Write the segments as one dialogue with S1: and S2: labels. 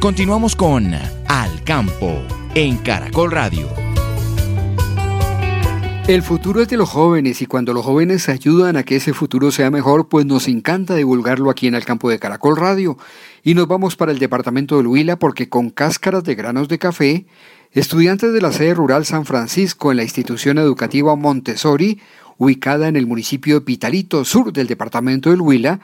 S1: Continuamos con Al Campo en Caracol Radio.
S2: El futuro es de los jóvenes y cuando los jóvenes ayudan a que ese futuro sea mejor, pues nos encanta divulgarlo aquí en el campo de Caracol Radio. Y nos vamos para el departamento del Huila porque con cáscaras de granos de café, estudiantes de la sede rural San Francisco en la institución educativa Montessori, ubicada en el municipio de Pitalito, sur del departamento del Huila,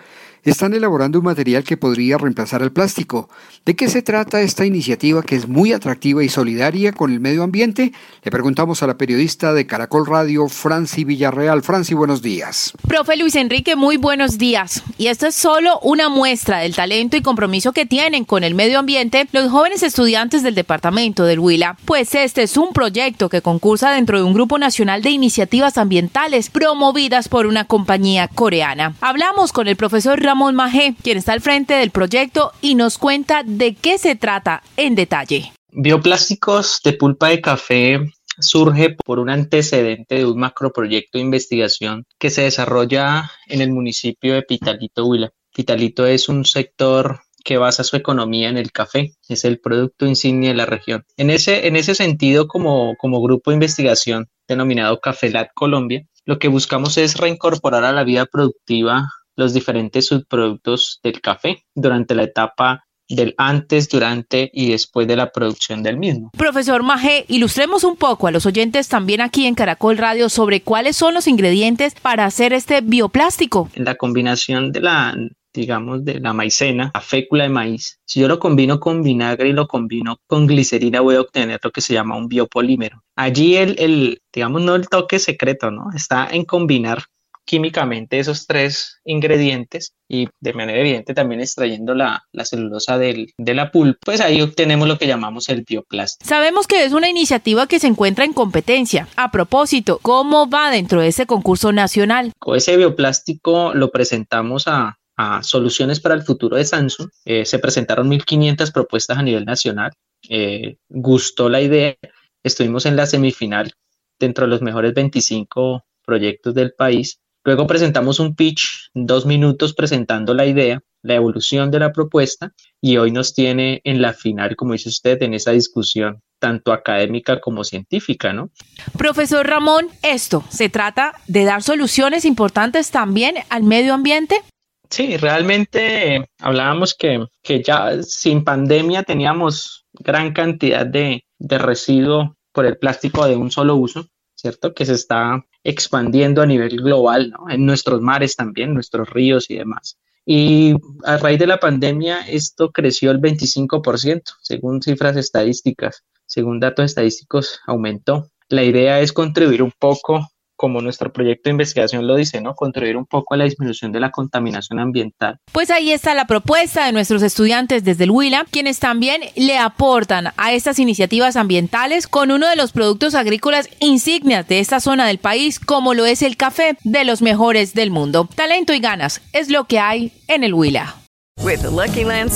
S2: están elaborando un material que podría reemplazar el plástico. ¿De qué se trata esta iniciativa que es muy atractiva y solidaria con el medio ambiente? Le preguntamos a la periodista de Caracol Radio, Franci Villarreal. Franci, buenos días.
S3: Profe Luis Enrique, muy buenos días. Y esto es solo una muestra del talento y compromiso que tienen con el medio ambiente los jóvenes estudiantes del departamento del Huila. Pues este es un proyecto que concursa dentro de un grupo nacional de iniciativas ambientales promovidas por una compañía coreana. Hablamos con el profesor Ramón Ramón Majé, quien está al frente del proyecto y nos cuenta de qué se trata en detalle.
S4: Bioplásticos de pulpa de café surge por un antecedente de un macroproyecto de investigación que se desarrolla en el municipio de Pitalito, Huila. Pitalito es un sector que basa su economía en el café, es el producto insignia de la región. En ese, en ese sentido, como, como grupo de investigación denominado Cafelat Colombia, lo que buscamos es reincorporar a la vida productiva los diferentes subproductos del café durante la etapa del antes, durante y después de la producción del mismo.
S3: Profesor Maje, ilustremos un poco a los oyentes también aquí en Caracol Radio sobre cuáles son los ingredientes para hacer este bioplástico.
S4: La combinación de la digamos, de la maicena, la fécula de maíz, si yo lo combino con vinagre y lo combino con glicerina, voy a obtener lo que se llama un biopolímero. Allí el, el digamos, no el toque secreto, ¿no? Está en combinar químicamente esos tres ingredientes y de manera evidente también extrayendo la, celulosa del, de la pulpa, pues ahí obtenemos lo que llamamos el bioplástico.
S3: Sabemos que es una iniciativa que se encuentra en competencia. A propósito, ¿cómo va dentro de ese concurso nacional?
S4: Con ese bioplástico lo presentamos a, Soluciones para el Futuro de Samsung. Eh, se presentaron 1.500 propuestas a nivel nacional. Eh, gustó la idea. Estuvimos en la semifinal dentro de los mejores 25 proyectos del país Luego presentamos un pitch, dos minutos presentando la idea, la evolución de la propuesta y hoy nos tiene en la final, como dice usted, en esa discusión tanto académica como científica, ¿no?
S3: Profesor Ramón, esto se trata de dar soluciones importantes también al medio ambiente.
S4: Sí, realmente hablábamos que, que ya sin pandemia teníamos gran cantidad de, de residuo por el plástico de un solo uso, ¿cierto? Que se está expandiendo a nivel global, ¿no? En nuestros mares también, nuestros ríos y demás. Y a raíz de la pandemia esto creció el 25%, según cifras estadísticas, según datos estadísticos aumentó. La idea es contribuir un poco como nuestro proyecto de investigación lo dice, ¿no? Contribuir un poco a la disminución de la contaminación ambiental.
S3: Pues ahí está la propuesta de nuestros estudiantes desde el Huila, quienes también le aportan a estas iniciativas ambientales con uno de los productos agrícolas insignias de esta zona del país, como lo es el café de los mejores del mundo. Talento y ganas es lo que hay en el Huila.
S5: With Lucky Land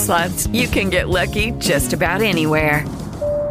S5: you can get lucky just about anywhere.